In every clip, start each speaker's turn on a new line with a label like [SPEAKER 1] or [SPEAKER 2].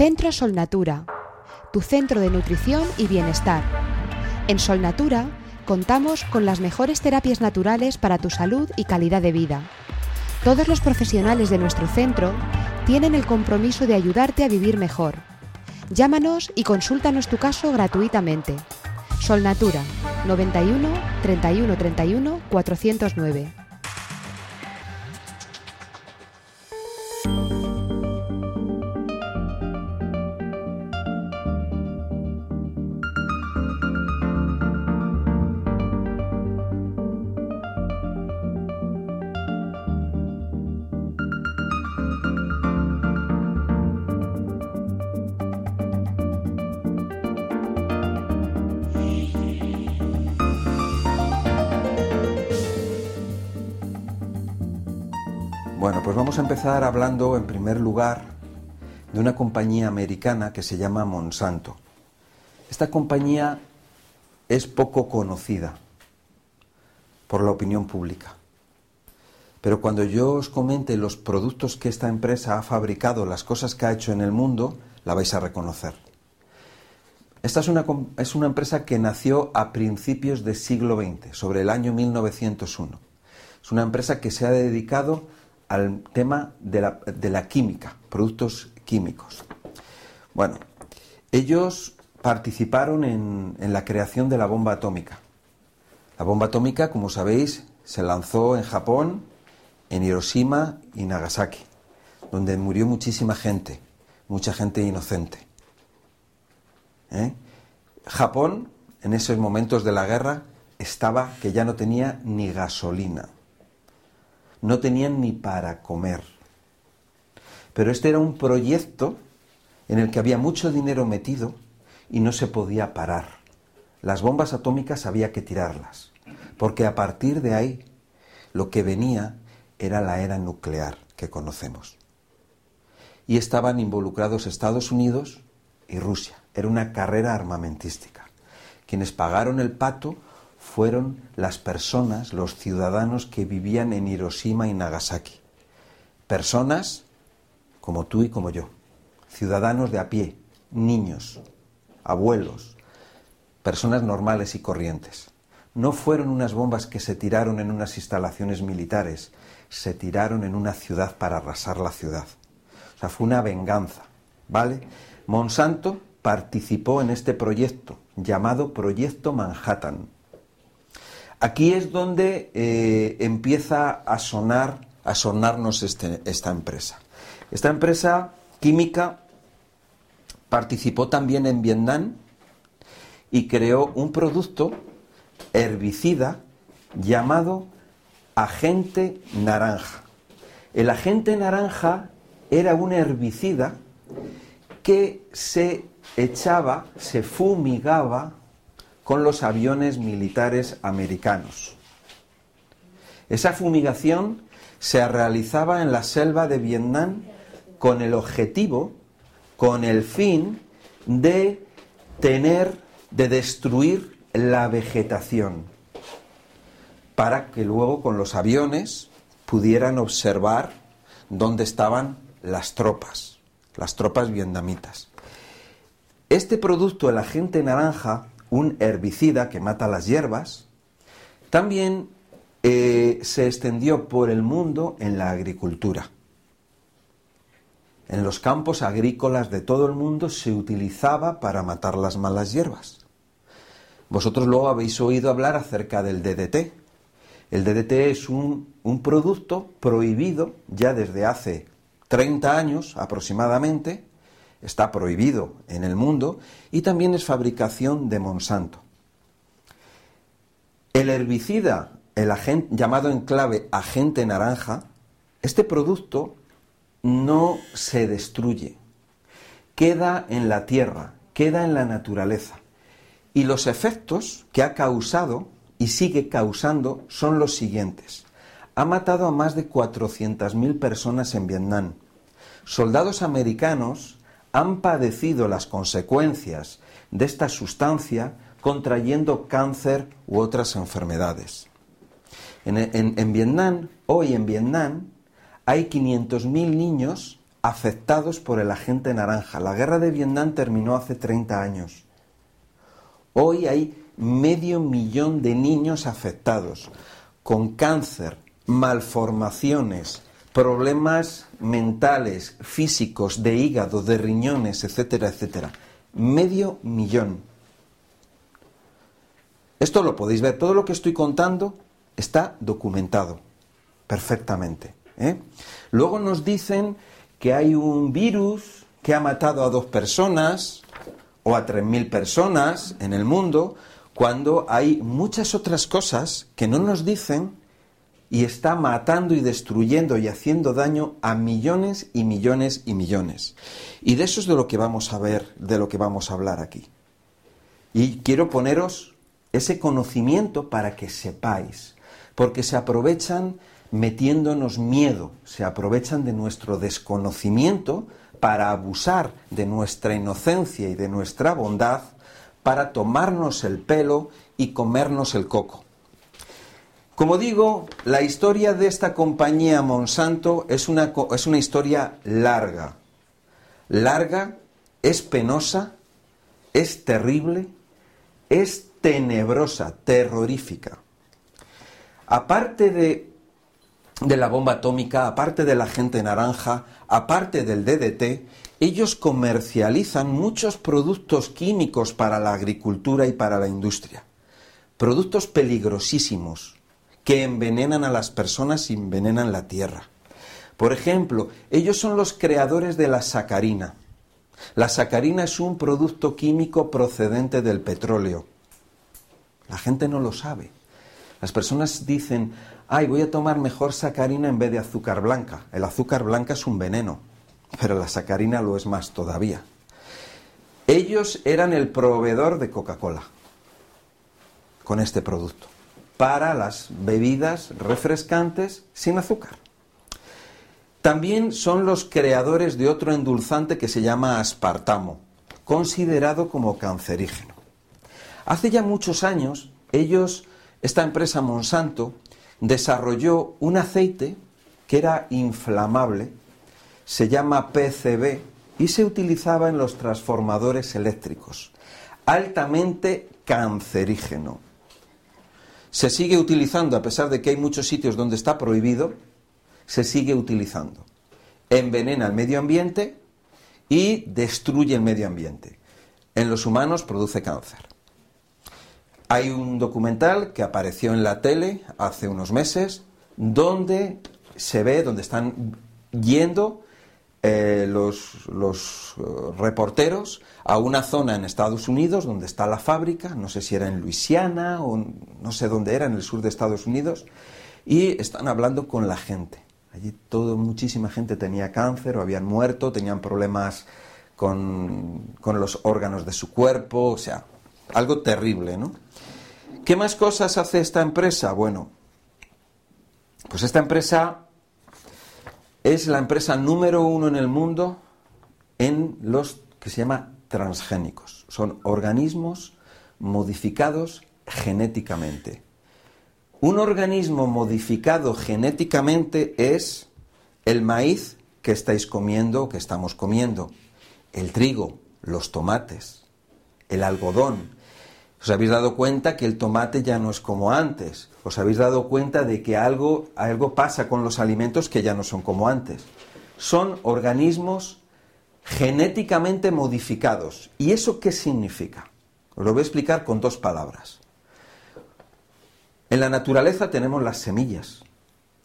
[SPEAKER 1] Centro Solnatura, tu centro de nutrición y bienestar. En Solnatura contamos con las mejores terapias naturales para tu salud y calidad de vida. Todos los profesionales de nuestro centro tienen el compromiso de ayudarte a vivir mejor. Llámanos y consúltanos tu caso gratuitamente. Solnatura 91 31 31 409.
[SPEAKER 2] Pues vamos a empezar hablando en primer lugar de una compañía americana que se llama Monsanto. Esta compañía es poco conocida por la opinión pública. Pero cuando yo os comente los productos que esta empresa ha fabricado, las cosas que ha hecho en el mundo, la vais a reconocer. Esta es una, es una empresa que nació a principios del siglo XX, sobre el año 1901. Es una empresa que se ha dedicado al tema de la, química, productos químicos. Bueno, ellos participaron en, la creación de la bomba atómica. La bomba atómica, como sabéis, se lanzó en Japón, en Hiroshima y Nagasaki, donde murió muchísima gente, mucha gente inocente. ¿Eh? Japón, en esos momentos de la guerra, estaba que ya no tenía ni gasolina no tenían ni para comer. Pero este era un proyecto en el que había mucho dinero metido y no se podía parar. Las bombas atómicas había que tirarlas, porque a partir de ahí lo que venía era la era nuclear que conocemos. Y estaban involucrados Estados Unidos y Rusia. Era una carrera armamentística. Quienes pagaron el pato fueron las personas, los ciudadanos que vivían en Hiroshima y Nagasaki. Personas como tú y como yo, ciudadanos de a pie, niños, abuelos, personas normales y corrientes. No fueron unas bombas que se tiraron en unas instalaciones militares, se tiraron en una ciudad para arrasar la ciudad. O sea, fue una venganza, ¿vale? Monsanto participó en este proyecto llamado Proyecto Manhattan, Aquí es donde eh, empieza a sonar, a sonarnos este, esta empresa. Esta empresa química participó también en Vietnam y creó un producto herbicida llamado agente naranja. El agente naranja era un herbicida que se echaba, se fumigaba con los aviones militares americanos. Esa fumigación se realizaba en la selva de Vietnam con el objetivo, con el fin de tener, de destruir la vegetación, para que luego con los aviones pudieran observar dónde estaban las tropas, las tropas vietnamitas. Este producto, el agente naranja, un herbicida que mata las hierbas, también eh, se extendió por el mundo en la agricultura. En los campos agrícolas de todo el mundo se utilizaba para matar las malas hierbas. Vosotros luego habéis oído hablar acerca del DDT. El DDT es un, un producto prohibido ya desde hace 30 años aproximadamente, está prohibido en el mundo y también es fabricación de Monsanto. El herbicida el agente, llamado en clave agente naranja, este producto no se destruye, queda en la tierra, queda en la naturaleza. Y los efectos que ha causado y sigue causando son los siguientes. Ha matado a más de 400.000 personas en Vietnam. Soldados americanos han padecido las consecuencias de esta sustancia contrayendo cáncer u otras enfermedades. En, Vietnam, hoy en Vietnam, hay 500.000 niños afectados por el agente naranja. La guerra de Vietnam terminó hace 30 años. Hoy hay medio millón de niños afectados con cáncer, malformaciones, problemas mentales, físicos, de hígado, de riñones, etcétera, etcétera. Medio millón. Esto lo podéis ver, todo lo que estoy contando está documentado perfectamente. ¿eh? Luego nos dicen que hay un virus que ha matado a dos personas o a tres mil personas en el mundo, cuando hay muchas otras cosas que no nos dicen y está matando y destruyendo y haciendo daño a millones y millones y millones. Y de eso es de lo que vamos a ver, de lo que vamos a hablar aquí. Y quiero poneros ese conocimiento para que sepáis, porque se aprovechan metiéndonos miedo, se aprovechan de nuestro desconocimiento para abusar de nuestra inocencia y de nuestra bondad para tomarnos el pelo y comernos el coco. Como digo, la historia de esta compañía Monsanto es una, es una historia larga. Larga, es penosa, es terrible, es tenebrosa, terrorífica. Aparte de, de la bomba atómica, aparte de la gente naranja, aparte del DDT, ellos comercializan muchos productos químicos para la agricultura y para la industria. Productos peligrosísimos que envenenan a las personas y envenenan la tierra. Por ejemplo, ellos son los creadores de la sacarina. La sacarina es un producto químico procedente del petróleo. La gente no lo sabe. Las personas dicen, ay, voy a tomar mejor sacarina en vez de azúcar blanca. El azúcar blanca es un veneno pero la sacarina lo es más todavía. Ellos eran el proveedor de Coca-Cola con este producto para las bebidas refrescantes sin azúcar. También son los creadores de otro endulzante que se llama aspartamo, considerado como cancerígeno. Hace ya muchos años, ellos, esta empresa Monsanto, desarrolló un aceite que era inflamable se llama PCB y se utilizaba en los transformadores eléctricos. Altamente cancerígeno. Se sigue utilizando, a pesar de que hay muchos sitios donde está prohibido, se sigue utilizando. Envenena el medio ambiente y destruye el medio ambiente. En los humanos produce cáncer. Hay un documental que apareció en la tele hace unos meses donde se ve, donde están yendo eh, los, eh, reporteros a una zona en Estados Unidos donde está la fábrica, no sé si era en Luisiana o no sé dónde era, en el sur de Estados Unidos, y están hablando con la gente. Allí todo, muchísima gente tenía cáncer o habían muerto, tenían problemas con, con los órganos de su cuerpo, o sea, algo terrible, ¿no? ¿Qué más cosas hace esta empresa? Bueno, pues esta empresa es la empresa número uno en el mundo en los que se llama transgénicos. Son organismos modificados genéticamente. Un organismo modificado genéticamente es el maíz que estáis comiendo o que estamos comiendo, el trigo, los tomates, el algodón. ¿Os habéis dado cuenta que el tomate ya no es como antes? Os habéis dado cuenta de que algo, algo pasa con los alimentos que ya no son como antes. Son organismos genéticamente modificados. ¿Y eso qué significa? Os lo voy a explicar con dos palabras. En la naturaleza tenemos las semillas,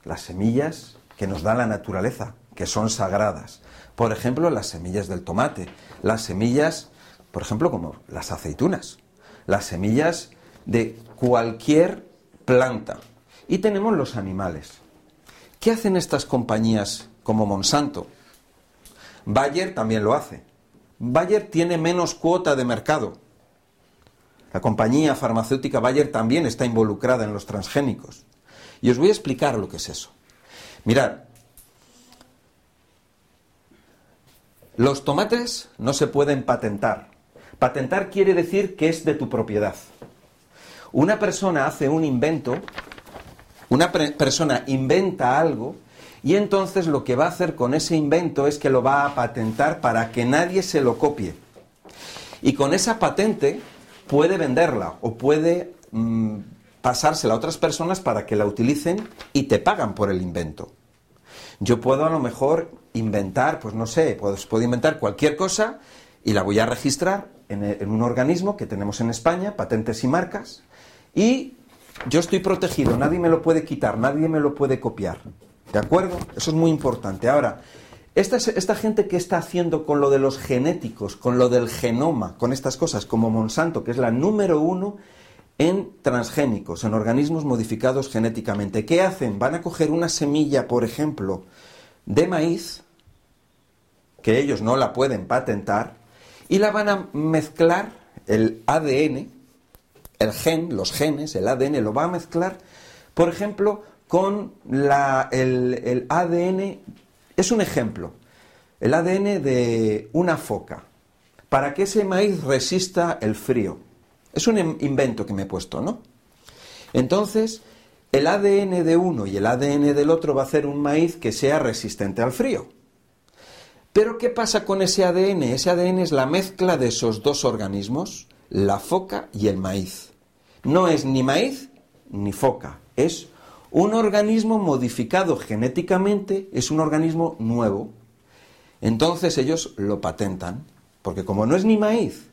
[SPEAKER 2] las semillas que nos da la naturaleza, que son sagradas. Por ejemplo, las semillas del tomate, las semillas, por ejemplo, como las aceitunas, las semillas de cualquier planta. y tenemos los animales. ¿Qué hacen estas compañías como Monsanto? Bayer también lo hace. Bayer tiene menos cuota de mercado. La compañía farmacéutica Bayer también está involucrada en los transgénicos. Y os voy a explicar lo que es eso. Mirad, los tomates no se pueden patentar. Patentar quiere decir que es de tu propiedad. Una persona hace un invento, una persona inventa algo y entonces lo que va a hacer con ese invento es que lo va a patentar para que nadie se lo copie. Y con esa patente puede venderla o puede mm, pasársela a otras personas para que la utilicen y te pagan por el invento. Yo puedo a lo mejor inventar, pues no sé, puedo, puedo inventar cualquier cosa y la voy a registrar en, un organismo que tenemos en España, patentes y marcas, y yo estoy protegido, nadie me lo puede quitar, nadie me lo puede copiar. ¿De acuerdo? Eso es muy importante. Ahora, esta, esta, gente que está haciendo con lo de los genéticos, con lo del genoma, con estas cosas, como Monsanto, que es la número uno en transgénicos, en organismos modificados genéticamente. ¿Qué hacen? Van a coger una semilla, por ejemplo, de maíz, que ellos no la pueden patentar, y la van a mezclar el ADN, el gen, los genes, el ADN, lo va a mezclar, por ejemplo, con el ADN, es un ejemplo, el ADN de una foca, para que ese maíz resista el frío. Es un invento que me he puesto, ¿no? Entonces, el ADN de uno y el ADN del otro va a hacer un maíz que sea resistente al frío. Pero ¿qué pasa con ese ADN? Ese ADN es la mezcla de esos dos organismos, la foca y el maíz. No es ni maíz ni foca, es un organismo modificado genéticamente, es un organismo nuevo. Entonces ellos lo patentan, porque como no es ni maíz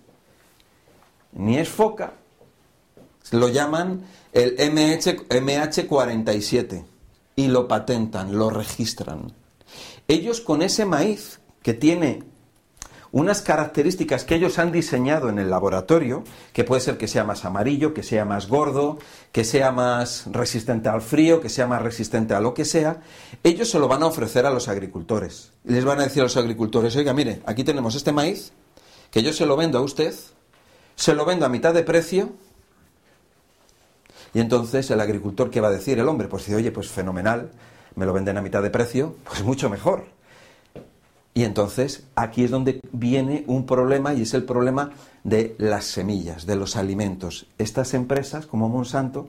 [SPEAKER 2] ni es foca, lo llaman el MH, MH47 y lo patentan, lo registran. Ellos con ese maíz que tiene unas características que ellos han diseñado en el laboratorio, que puede ser que sea más amarillo, que sea más gordo, que sea más resistente al frío, que sea más resistente a lo que sea, ellos se lo van a ofrecer a los agricultores. Les van a decir a los agricultores, oiga, mire, aquí tenemos este maíz, que yo se lo vendo a usted, se lo vendo a mitad de precio, y entonces el agricultor, ¿qué va a decir? El hombre, pues dice, oye, pues fenomenal, me lo venden a mitad de precio, pues mucho mejor. Y entonces aquí es donde viene un problema y es el problema de las semillas, de los alimentos. Estas empresas, como Monsanto,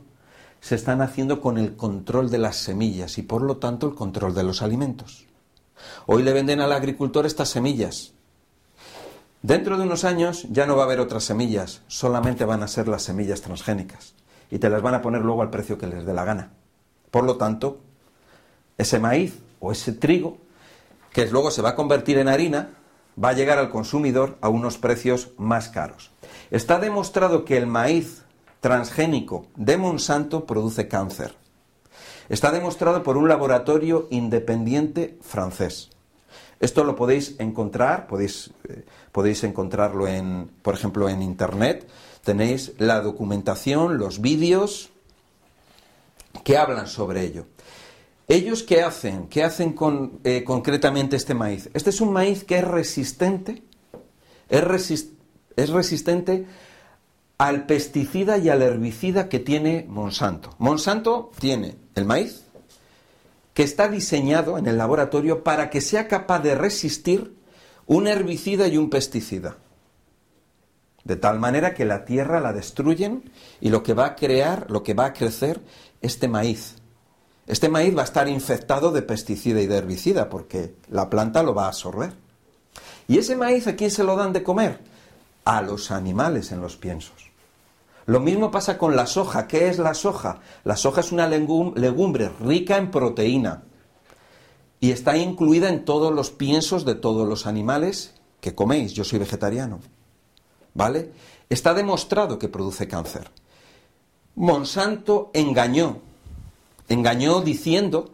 [SPEAKER 2] se están haciendo con el control de las semillas y por lo tanto el control de los alimentos. Hoy le venden al agricultor estas semillas. Dentro de unos años ya no va a haber otras semillas, solamente van a ser las semillas transgénicas y te las van a poner luego al precio que les dé la gana. Por lo tanto, ese maíz o ese trigo que luego se va a convertir en harina, va a llegar al consumidor a unos precios más caros. Está demostrado que el maíz transgénico de Monsanto produce cáncer. Está demostrado por un laboratorio independiente francés. Esto lo podéis encontrar, podéis, eh, podéis encontrarlo en, por ejemplo, en internet. Tenéis la documentación, los vídeos que hablan sobre ello. ¿Ellos qué hacen? ¿Qué hacen con, eh, concretamente este maíz? Este es un maíz que es resistente, es, es resistente al pesticida y al herbicida que tiene Monsanto. Monsanto tiene el maíz que está diseñado en el laboratorio para que sea capaz de resistir un herbicida y un pesticida. De tal manera que la tierra la destruyen y lo que va a crear, lo que va a crecer, este maíz. Este maíz va a estar infectado de pesticida y de herbicida porque la planta lo va a absorber. ¿Y ese maíz a quién se lo dan de comer? A los animales en los piensos. Lo mismo pasa con la soja. ¿Qué es la soja? La soja es una legumbre rica en proteína y está incluida en todos los piensos de todos los animales que coméis. Yo soy vegetariano. ¿Vale? Está demostrado que produce cáncer. Monsanto engañó engañó diciendo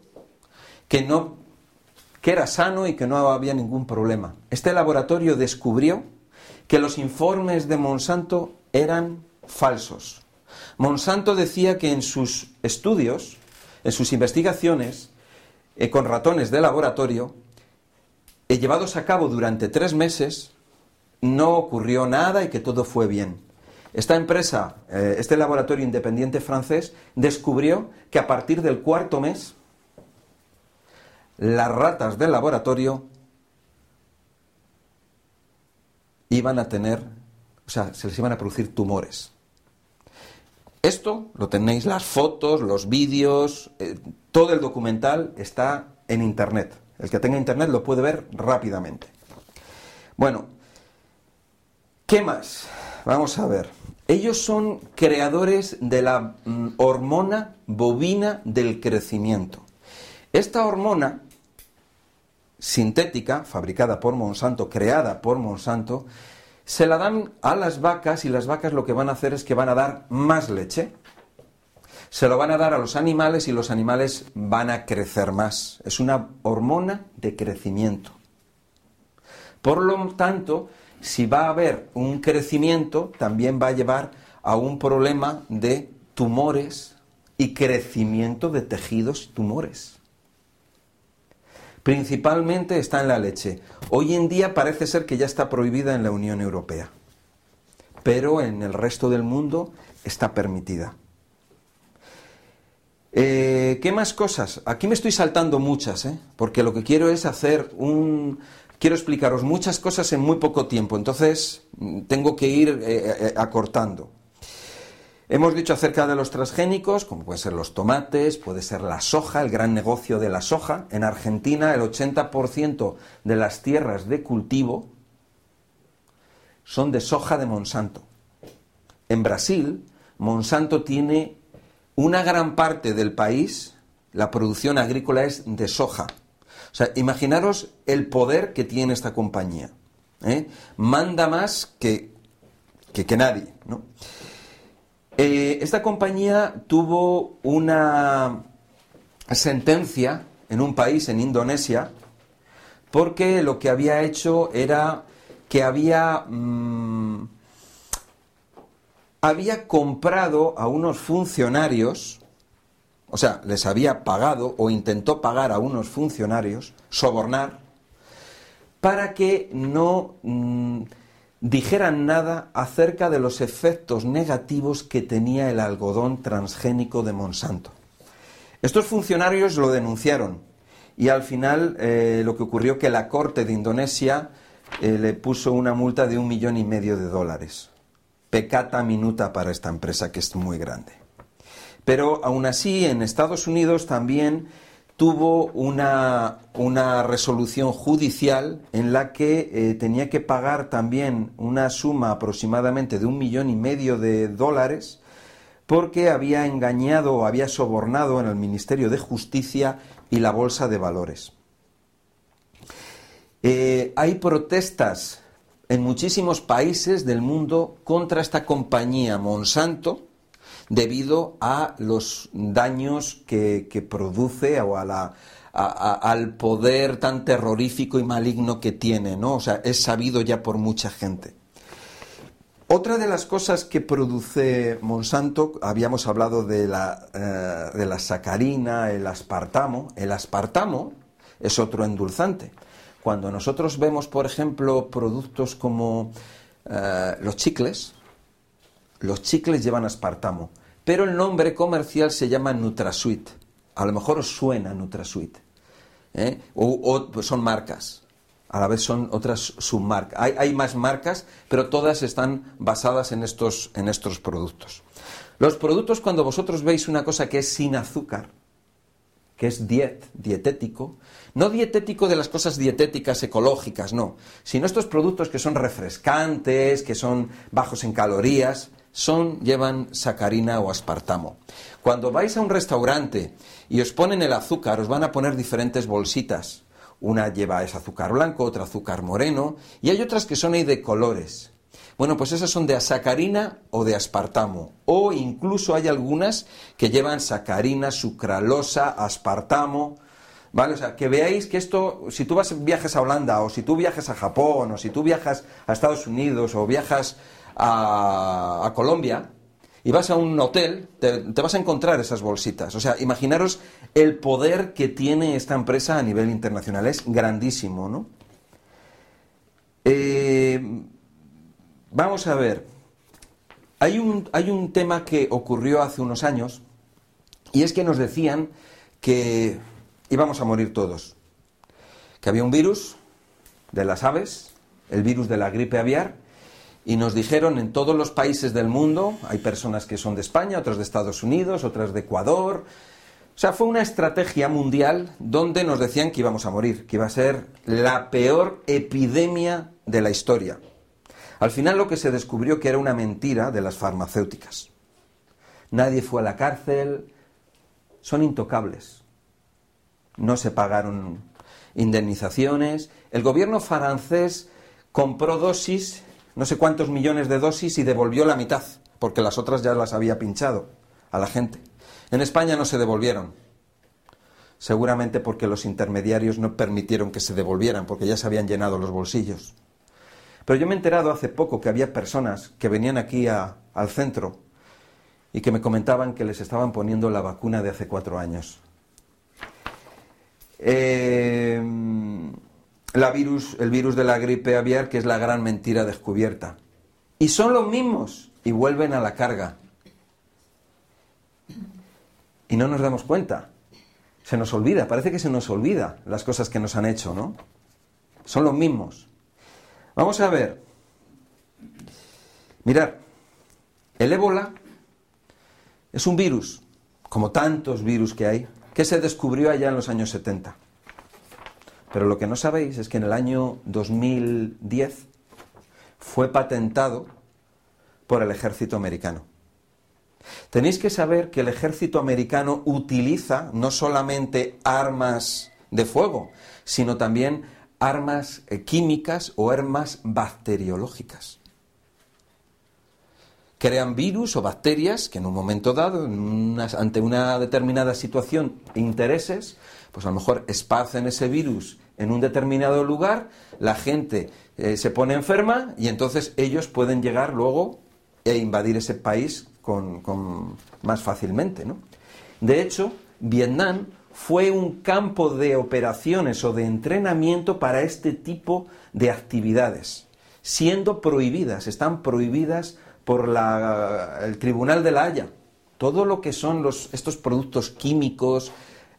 [SPEAKER 2] que no que era sano y que no había ningún problema. Este laboratorio descubrió que los informes de Monsanto eran falsos. Monsanto decía que en sus estudios en sus investigaciones eh, con ratones de laboratorio, eh, llevados a cabo durante tres meses, no ocurrió nada y que todo fue bien. Esta empresa, eh, este laboratorio independiente francés, descubrió que a partir del cuarto mes, las ratas del laboratorio iban a tener, o sea, se les iban a producir tumores. Esto lo tenéis, las fotos, los vídeos, eh, todo el documental está en Internet. El que tenga Internet lo puede ver rápidamente. Bueno, ¿qué más? Vamos a ver. Ellos son creadores de la mm, hormona bovina del crecimiento. Esta hormona sintética, fabricada por Monsanto, creada por Monsanto, se la dan a las vacas y las vacas lo que van a hacer es que van a dar más leche. Se lo van a dar a los animales y los animales van a crecer más. Es una hormona de crecimiento. Por lo tanto, si va a haber un crecimiento, también va a llevar a un problema de tumores y crecimiento de tejidos tumores principalmente está en la leche. Hoy en día parece ser que ya está prohibida en la Unión Europea, pero en el resto del mundo está permitida. Eh, ¿Qué más cosas? Aquí me estoy saltando muchas, ¿eh? porque lo que quiero es hacer un... Quiero explicaros muchas cosas en muy poco tiempo, entonces mm, tengo que ir eh, acortando. Hemos dicho acerca de los transgénicos, como pueden ser los tomates, puede ser la soja, el gran negocio de la soja. En Argentina el 80% de las tierras de cultivo son de soja de Monsanto. En Brasil, Monsanto tiene una gran parte del país, la producción agrícola es de soja. O sea, imaginaros el poder que tiene esta compañía. ¿eh? Manda más que, que, nadie. ¿no? Eh, esta compañía tuvo una sentencia en un país, en Indonesia, porque lo que había hecho era que había, mm, había comprado a unos funcionarios, o sea, les había pagado o intentó pagar a unos funcionarios, sobornar, para que no... Mm, dijeran nada acerca de los efectos negativos que tenía el algodón transgénico de Monsanto. Estos funcionarios lo denunciaron y al final eh, lo que ocurrió que la Corte de Indonesia eh, le puso una multa de un millón y medio de dólares. Pecata minuta para esta empresa que es muy grande. Pero aún así en Estados Unidos también tuvo una, resolución judicial en la que eh, tenía que pagar también una suma aproximadamente de un millón y medio de dólares porque había engañado o había sobornado en el Ministerio de Justicia y la Bolsa de Valores. Eh, hay protestas en muchísimos países del mundo contra esta compañía Monsanto, debido a los daños que, produce o a la, al poder tan terrorífico y maligno que tiene, ¿no? O sea, es sabido ya por mucha gente. Otra de las cosas que produce Monsanto, habíamos hablado de la, eh, sacarina, el aspartamo. El aspartamo es otro endulzante. Cuando nosotros vemos, por ejemplo, productos como eh, los chicles, los chicles llevan aspartamo pero el nombre comercial se llama NutraSweet. A lo mejor os suena NutraSweet. ¿eh? O, pues son marcas. A la vez son otras submarcas. Hay, más marcas, pero todas están basadas en estos, en estos productos. Los productos, cuando vosotros veis una cosa que es sin azúcar, que es diet, dietético, no dietético de las cosas dietéticas ecológicas, no, sino estos productos que son refrescantes, que son bajos en calorías, son, llevan sacarina o aspartamo. Cuando vais a un restaurante y os ponen el azúcar, os van a poner diferentes bolsitas. Una lleva ese azúcar blanco, otra azúcar moreno, y hay otras que son ahí de colores. Bueno, pues esas son de asacarina o de aspartamo. O incluso hay algunas que llevan sacarina, sucralosa, aspartamo. ¿Vale? O sea, que veáis que esto, si tú vas, viajes a Holanda, o si tú viajas a Japón, o si tú viajas a Estados Unidos, o viajas a, Colombia, y vas a un hotel, te, vas a encontrar esas bolsitas. O sea, imaginaros el poder que tiene esta empresa a nivel internacional. Es grandísimo, ¿no? Eh, vamos a ver. Hay un, hay un tema que ocurrió hace unos años y es que nos decían que íbamos a morir todos. Que había un virus de las aves, el virus de la gripe aviar, y nos dijeron en todos los países del mundo, hay personas que son de España, otras de Estados Unidos, otras de Ecuador. O sea, fue una estrategia mundial donde nos decían que íbamos a morir, que iba a ser la peor epidemia de la historia. Al final lo que se descubrió que era una mentira de las farmacéuticas. Nadie fue a la cárcel, son intocables. No se pagaron indemnizaciones. El gobierno francés compró dosis no sé cuántos millones de dosis y devolvió la mitad, porque las otras ya las había pinchado a la gente. En España no se devolvieron, seguramente porque los intermediarios no permitieron que se devolvieran, porque ya se habían llenado los bolsillos. Pero yo me he enterado hace poco que había personas que venían aquí al centro y que me comentaban que les estaban poniendo la vacuna de hace cuatro años. Eh, virus, el virus de la gripe aviar, que es la gran mentira descubierta. Y son los mismos y vuelven a la carga. Y no nos damos cuenta. Se nos olvida, parece que se nos olvida las cosas que nos han hecho, ¿no? Son los mismos. Vamos a ver. Mirad, el ébola es un virus, como tantos virus que hay, que se descubrió allá en los años 70. Pero lo que no sabéis es que en el año 2010 fue patentado por el ejército americano. Tenéis que saber que el ejército americano utiliza no solamente armas de fuego, sino también armas eh, químicas o armas bacteriológicas. Crean virus o bacterias que en un momento dado, ante una determinada situación intereses, pues a lo mejor esparcen ese virus en un determinado lugar, la gente eh, se pone enferma y entonces ellos pueden llegar luego e invadir ese país con, más fácilmente. ¿no? De hecho, Vietnam fue un campo de operaciones o de entrenamiento para este tipo de actividades, siendo prohibidas, están prohibidas por el Tribunal de la Haya. Todo lo que son los, estos productos químicos,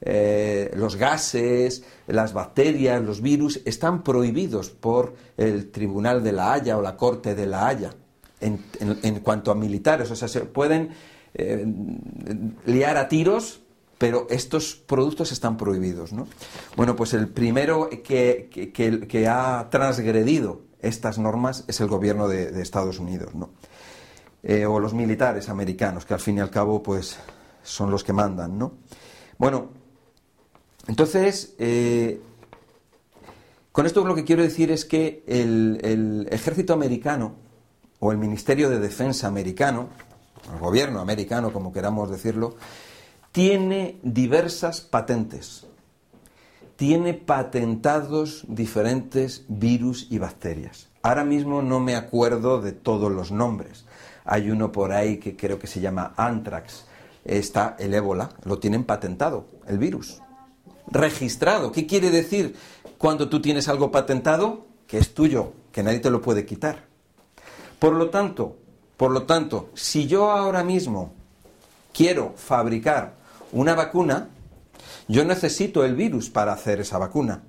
[SPEAKER 2] eh, los gases, las bacterias, los virus, están prohibidos por el Tribunal de la Haya o la Corte de la Haya en, cuanto a militares. O sea, se pueden eh, liar a tiros, pero estos productos están prohibidos. ¿no? Bueno, pues el primero que, que, ha transgredido estas normas es el gobierno de, Estados Unidos, ¿no? Eh, o los militares americanos, que al fin y al cabo, pues, son los que mandan, ¿no? Bueno, entonces, eh, con esto lo que quiero decir es que el, ejército americano o el Ministerio de Defensa americano, el gobierno americano, como queramos decirlo, tiene diversas patentes. Tiene patentados diferentes virus y bacterias. Ahora mismo no me acuerdo de todos los nombres. Hay uno por ahí que creo que se llama Anthrax. Está el ébola, lo tienen patentado, el virus registrado. ¿Qué quiere decir cuando tú tienes algo patentado? Que es tuyo, que nadie te lo puede quitar. Por lo tanto, por lo tanto, si yo ahora mismo quiero fabricar una vacuna, yo necesito el virus para hacer esa vacuna.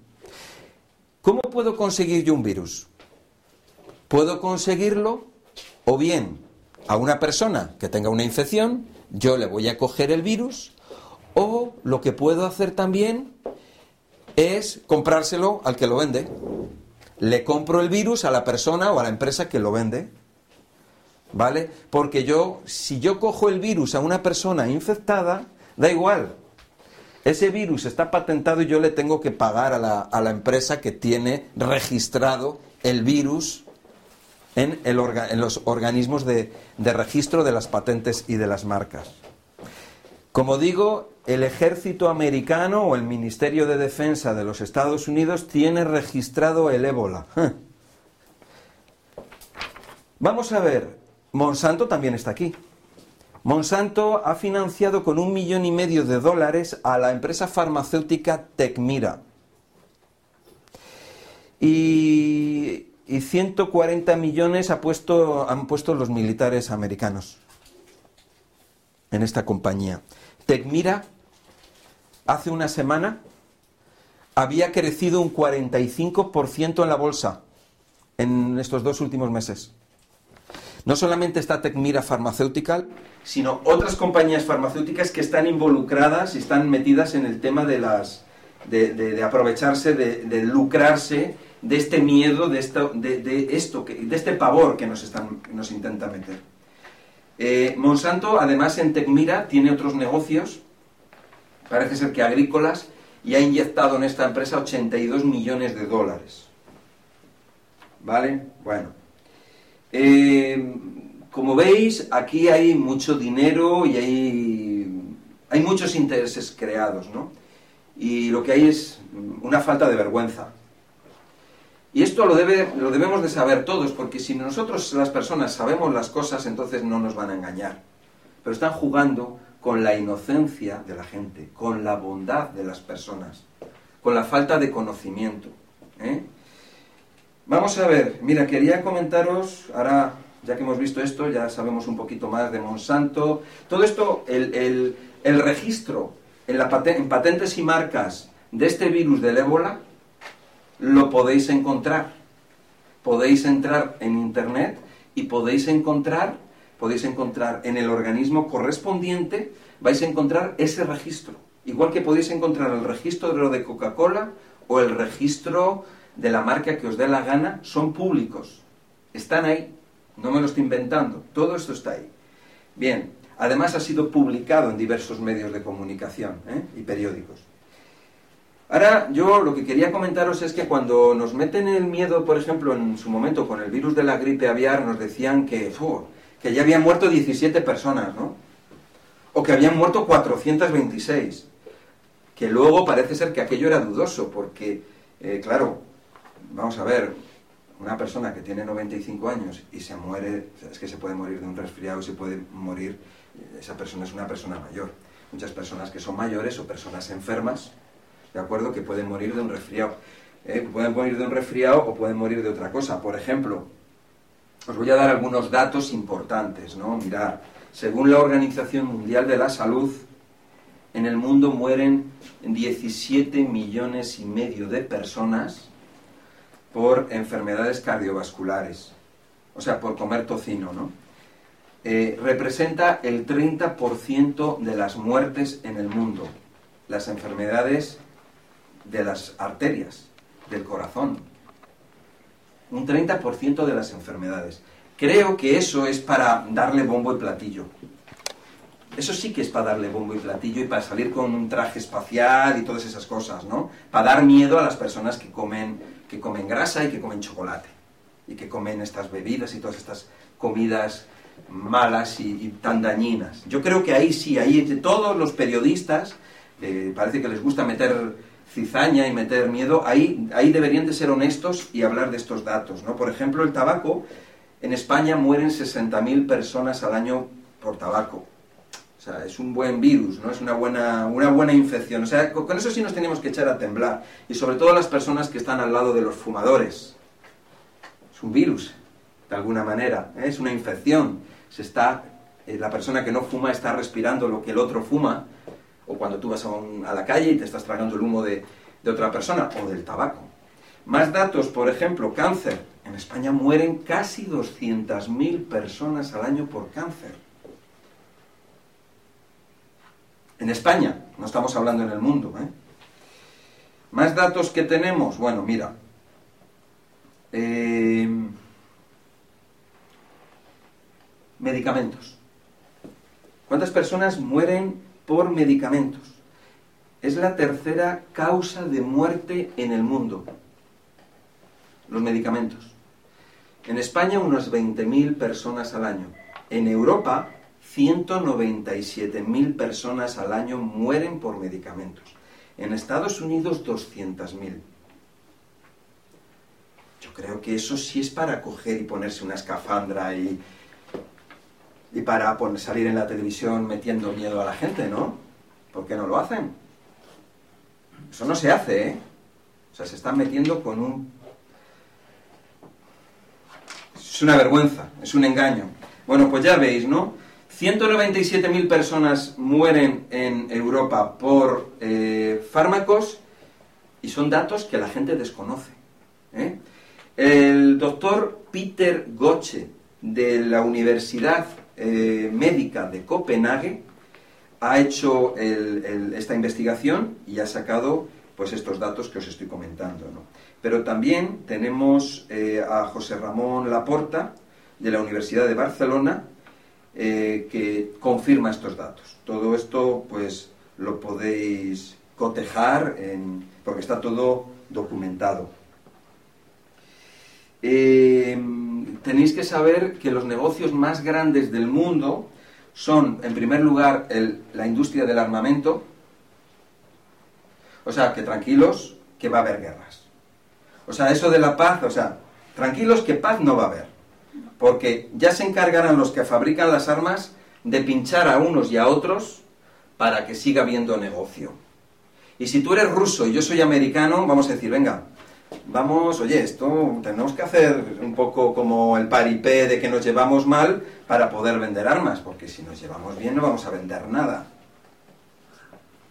[SPEAKER 2] ¿Cómo puedo conseguir yo un virus? Puedo conseguirlo o bien a una persona que tenga una infección, yo le voy a coger el virus, lo que puedo hacer también es comprárselo al que lo vende. Le compro el virus a la persona o a la empresa que lo vende. ¿Vale? Porque yo, si yo cojo el virus a una persona infectada, da igual. Ese virus está patentado y yo le tengo que pagar a la, empresa que tiene registrado el virus en, en los organismos de registro de las patentes y de las marcas. Como digo, el ejército americano o el Ministerio de Defensa de los Estados Unidos tiene registrado el ébola. Vamos a ver, Monsanto también está aquí. Monsanto ha financiado con un millón y medio de dólares a la empresa farmacéutica Tecmira. Y, 140 millones ha puesto, han puesto los militares americanos en esta compañía. Tecmira hace una semana había crecido un 45% en la bolsa en estos dos últimos meses. No solamente está Tecmira Pharmaceutical, sino otras compañías farmacéuticas que están involucradas y están metidas en el tema de las de, aprovecharse, de, lucrarse de este miedo, de esto, de, esto, de este pavor que nos, están, nos intenta meter. Eh, Monsanto, además, en Tecmira tiene otros negocios, parece ser que agrícolas, y ha inyectado en esta empresa 82 millones de dólares. ¿Vale? Bueno. Eh, como veis, aquí hay mucho dinero y hay, hay muchos intereses creados, ¿no? Y lo que hay es una falta de vergüenza. Y esto lo, debe, lo debemos de saber todos, porque si nosotros las personas sabemos las cosas, entonces no nos van a engañar. Pero están jugando con la inocencia de la gente, con la bondad de las personas, con la falta de conocimiento. ¿eh? Vamos a ver, mira, quería comentaros, ahora ya que hemos visto esto, ya sabemos un poquito más de Monsanto. Todo esto, el, registro en, patentes y marcas de este virus del ébola, lo podéis encontrar. Podéis entrar en internet y podéis encontrar, podéis encontrar en el organismo correspondiente, vais a encontrar ese registro. Igual que podéis encontrar el registro de lo de Coca-Cola o el registro de la marca que os dé la gana, son públicos. Están ahí. No me lo estoy inventando, todo esto está ahí. Bien, además ha sido publicado en diversos medios de comunicación ¿eh? y periódicos. Ahora, yo lo que quería comentaros es que cuando nos meten el miedo, por ejemplo, en su momento con el virus de la gripe aviar, nos decían que, que ya habían muerto 17 personas, ¿no? O que habían muerto 426. Que luego parece ser que aquello era dudoso, porque, eh, claro, vamos a ver, una persona que tiene 95 años y se muere, es que se puede morir de un resfriado, se puede morir, esa persona es una persona mayor. Muchas personas que son mayores o personas enfermas, ¿de acuerdo? Que pueden morir de un resfriado. ¿eh? Pueden morir de un resfriado o pueden morir de otra cosa. Por ejemplo, os voy a dar algunos datos importantes, ¿no? Mirad, según la Organización Mundial de la Salud, en el mundo mueren 17 millones y medio de personas por enfermedades cardiovasculares, o sea, por comer tocino, ¿no? Eh, representa el 30% de las muertes en el mundo, las enfermedades de las arterias, del corazón. Un 30% de las enfermedades. Creo que eso es para darle bombo y platillo. Eso sí que es para darle bombo y platillo y para salir con un traje espacial y todas esas cosas, ¿no? Para dar miedo a las personas que comen que comen grasa y que comen chocolate, y que comen estas bebidas y todas estas comidas malas y, tan dañinas. Yo creo que ahí sí, ahí todos los periodistas, eh, parece que les gusta meter cizaña y meter miedo, ahí, ahí deberían de ser honestos y hablar de estos datos. ¿no? Por ejemplo, el tabaco, en España mueren 60.000 personas al año por tabaco. O sea, es un buen virus, ¿no? Es una buena, una buena infección. O sea, con eso sí nos tenemos que echar a temblar. Y sobre todo las personas que están al lado de los fumadores. Es un virus, de alguna manera. ¿eh? Es una infección. Se está, eh, la persona que no fuma está respirando lo que el otro fuma. O cuando tú vas a, la calle y te estás tragando el humo de, otra persona. O del tabaco. Más datos, por ejemplo, cáncer. En España mueren casi 200.000 personas al año por cáncer. En España, no estamos hablando en el mundo. ¿eh? Más datos que tenemos, bueno, mira. Eh, medicamentos. ¿Cuántas personas mueren por medicamentos? Es la tercera causa de muerte en el mundo. Los medicamentos. En España unas 20.000 personas al año. En Europa 197.000 personas al año mueren por medicamentos. En Estados Unidos 200.000. Yo creo que eso sí es para coger y ponerse una escafandra y... y para salir en la televisión metiendo miedo a la gente, ¿no? ¿Por qué no lo hacen? Eso no se hace, ¿eh? O sea, se están metiendo con un... Es una vergüenza, es un engaño. Bueno, pues ya veis, ¿no? 197.000 personas mueren en Europa por eh, fármacos y son datos que la gente desconoce. ¿eh? El doctor Peter Goche de la Universidad eh, Médica de Copenhague ha hecho esta investigación y ha sacado pues, estos datos que os estoy comentando. Pero también tenemos eh, a José Ramón Laporta de la Universidad de Barcelona que confirma estos datos. Todo esto pues lo podéis cotejar porque está todo documentado. Eh, tenéis que saber que los negocios más grandes del mundo son, en primer lugar, la industria del armamento. O sea, que tranquilos, que va a haber guerras. O sea, eso de la paz, o sea, tranquilos que paz no va a haber. Porque ya se encargarán los que fabrican las armas de pinchar a unos y a otros para que siga habiendo negocio. Y si tú eres ruso y yo soy americano, vamos a decir, venga, vamos, oye, esto tenemos que hacer un poco como el paripé de que nos llevamos mal para poder vender armas, porque si nos llevamos bien no vamos a vender nada.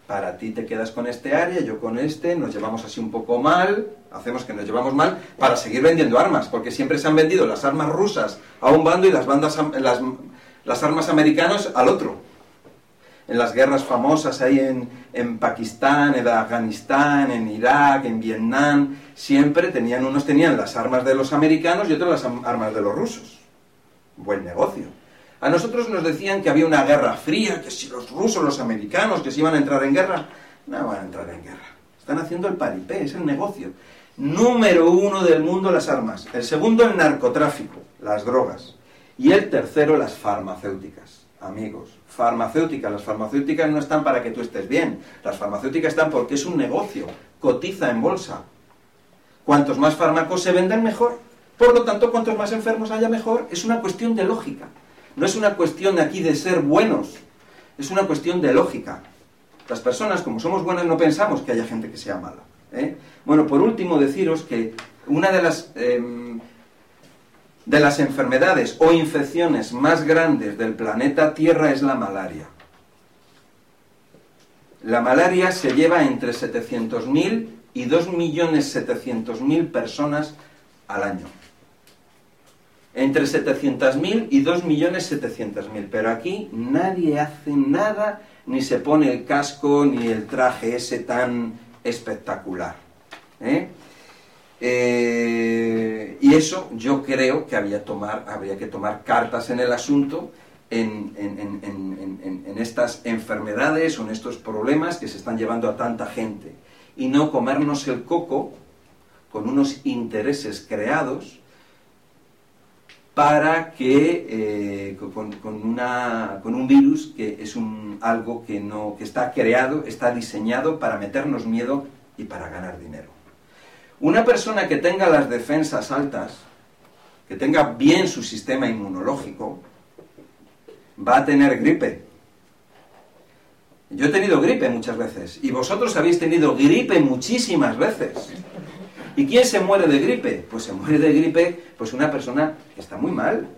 [SPEAKER 2] Para ti te quedas con este área, yo con este, nos llevamos así un poco mal, hacemos que nos llevamos mal para seguir vendiendo armas, porque siempre se han vendido las armas rusas a un bando y las, bandas, las, armas americanas al otro en las guerras famosas ahí en, en, Pakistán, en Afganistán, en Irak, en Vietnam, siempre tenían, unos tenían las armas de los americanos y otros las armas de los rusos. Buen negocio. A nosotros nos decían que había una guerra fría, que si los rusos, los americanos, que si iban a entrar en guerra, no van a entrar en guerra. Están haciendo el paripé, es el negocio. Número uno del mundo las armas. El segundo el narcotráfico, las drogas. Y el tercero las farmacéuticas. Amigos, farmacéuticas. Las farmacéuticas no están para que tú estés bien. Las farmacéuticas están porque es un negocio, cotiza en bolsa. Cuantos más fármacos se venden, mejor. Por lo tanto, cuantos más enfermos haya, mejor. Es una cuestión de lógica. No es una cuestión aquí de ser buenos. Es una cuestión de lógica. Las personas, como somos buenas, no pensamos que haya gente que sea mala. ¿eh? Bueno, por último, deciros que una de las em, de las enfermedades o infecciones más grandes del planeta Tierra es la malaria. La malaria se lleva entre 700.000 y 2.700.000 personas al año. Entre 700.000 y 2.700.000. Pero aquí nadie hace nada, ni se pone el casco, ni el traje ese tan espectacular. ¿eh? Eh, y eso yo creo que había, tomar, habría que tomar cartas en el asunto en, estas enfermedades o en estos problemas que se están llevando a tanta gente. Y no comernos el coco con unos intereses creados para que eh, con, una, con, un virus que es un, algo que, no, que está creado, está diseñado para meternos miedo y para ganar dinero. Una persona que tenga las defensas altas, que tenga bien su sistema inmunológico, va a tener gripe. Yo he tenido gripe muchas veces y vosotros habéis tenido gripe muchísimas veces. ¿Y quién se muere de gripe? Pues se muere de gripe pues una persona que está muy mal.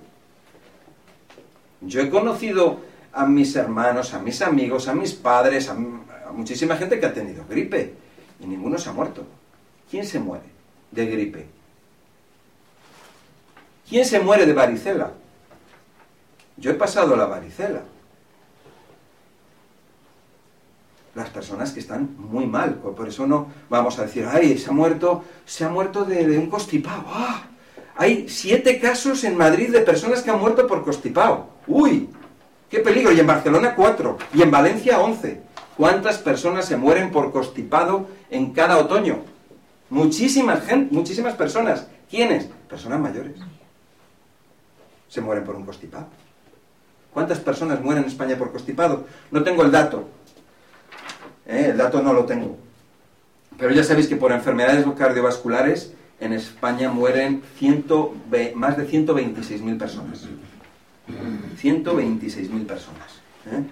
[SPEAKER 2] Yo he conocido a mis hermanos, a mis amigos, a mis padres, a, a muchísima gente que ha tenido gripe y ninguno se ha muerto. ¿Quién se muere de gripe? ¿Quién se muere de varicela? Yo he pasado la varicela. Las personas que están muy mal, por eso no vamos a decir, ay, se ha muerto, se ha muerto de, un constipado. ¡Ah! Hay siete casos en Madrid de personas que han muerto por constipado. ¡Uy! ¡Qué peligro! Y en Barcelona cuatro. Y en Valencia once. ¿Cuántas personas se mueren por constipado en cada otoño? Muchísimas, gente, muchísimas personas. ¿Quiénes? Personas mayores. Se mueren por un constipado. ¿Cuántas personas mueren en España por constipado? No tengo el dato. ¿Eh? El dato no lo tengo. Pero ya sabéis que por enfermedades cardiovasculares en España mueren más de 126.000 personas. 126.000 personas. ¿eh?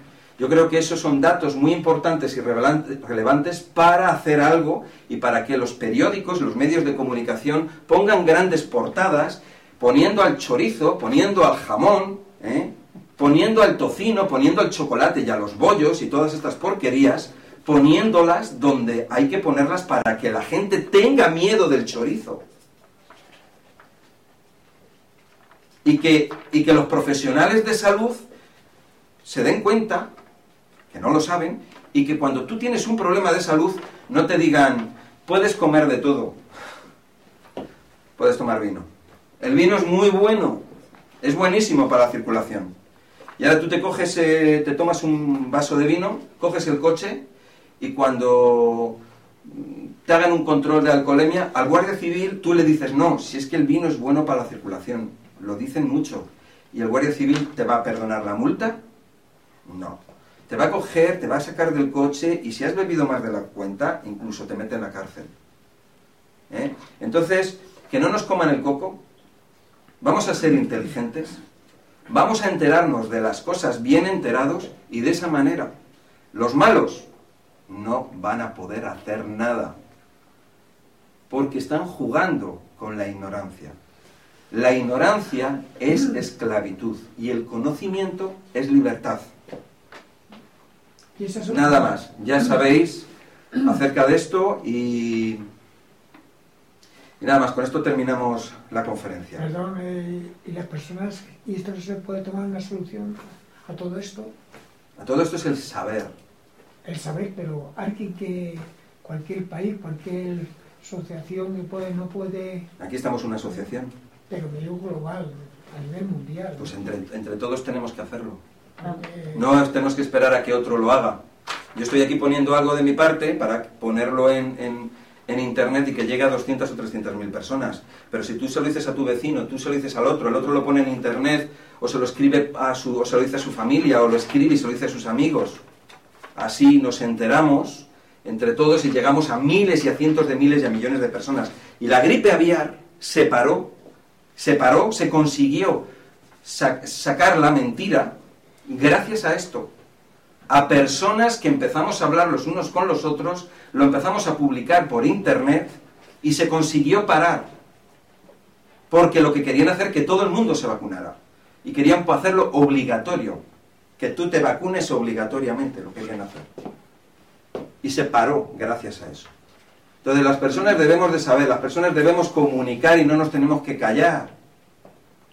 [SPEAKER 2] Yo creo que esos son datos muy importantes y relevantes para hacer algo y para que los periódicos, los medios de comunicación pongan grandes portadas poniendo al chorizo, poniendo al jamón, ¿eh? poniendo al tocino, poniendo al chocolate y a los bollos y todas estas porquerías, poniéndolas donde hay que ponerlas para que la gente tenga miedo del chorizo. Y que, y que los profesionales de salud se den cuenta, que no lo saben, y que cuando tú tienes un problema de salud no te digan, puedes comer de todo, puedes tomar vino. El vino es muy bueno, es buenísimo para la circulación. Y ahora tú te coges, eh, te tomas un vaso de vino, coges el coche y cuando te hagan un control de alcoholemia, al guardia civil tú le dices, no, si es que el vino es bueno para la circulación. Lo dicen mucho. ¿Y el guardia civil te va a perdonar la multa? No. Te va a coger, te va a sacar del coche y si has bebido más de la cuenta, incluso te mete en la cárcel. ¿Eh? Entonces, que no nos coman el coco, vamos a ser inteligentes, vamos a enterarnos de las cosas bien enterados y de esa manera los malos no van a poder hacer nada porque están jugando con la ignorancia. La ignorancia es esclavitud y el conocimiento es libertad. Nada más, ya sabéis acerca de esto y, y nada más, con esto terminamos la conferencia.
[SPEAKER 3] Perdón, eh, ¿y las personas, y esto no se puede tomar una solución a todo esto?
[SPEAKER 2] A todo esto es el saber.
[SPEAKER 3] El saber, pero alguien que, cualquier país, cualquier asociación que puede, no puede...
[SPEAKER 2] Aquí estamos una asociación.
[SPEAKER 3] Pero medio global, a nivel mundial.
[SPEAKER 2] Pues entre, entre todos tenemos que hacerlo. No tenemos que esperar a que otro lo haga. Yo estoy aquí poniendo algo de mi parte para ponerlo en, en- internet y que llegue a 200 o 300 mil personas. Pero si tú se lo dices a tu vecino, tú se lo dices al otro, el otro lo pone en internet, o se lo escribe a su, o se lo dice a su familia, o lo escribe y se lo dice a sus amigos. Así nos enteramos entre todos y llegamos a miles y a cientos de miles y a millones de personas. Y la gripe aviar se paró, se paró, se consiguió sa- sacar la mentira gracias a esto. A personas que empezamos a hablar los unos con los otros, lo empezamos a publicar por internet y se consiguió parar. Porque lo que querían hacer que todo el mundo se vacunara. Y querían hacerlo obligatorio. Que tú te vacunes obligatoriamente, lo querían hacer. Y se paró gracias a eso. Entonces las personas debemos de saber, las personas debemos comunicar y no nos tenemos que callar.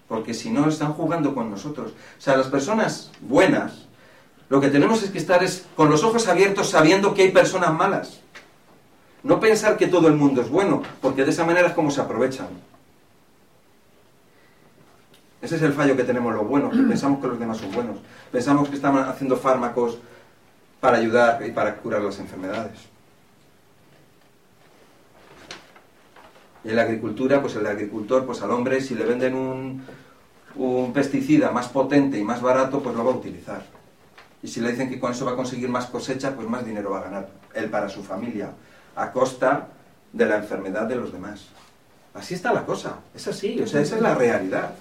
[SPEAKER 2] Porque si no están jugando con nosotros. O sea, las personas buenas, lo que tenemos es que estar es con los ojos abiertos sabiendo que hay personas malas. No pensar que todo el mundo es bueno, porque de esa manera es como se aprovechan. Ese es el fallo que tenemos los buenos, que pensamos que los demás son buenos. Pensamos que están haciendo fármacos para ayudar y para curar las enfermedades. En la agricultura, pues el agricultor, pues al hombre, si le venden un, un pesticida más potente y más barato, pues lo va a utilizar. Y si le dicen que con eso va a conseguir más cosecha, pues más dinero va a ganar él para su familia, a costa de la enfermedad de los demás. Así está la cosa, es así, o sea, esa es la realidad.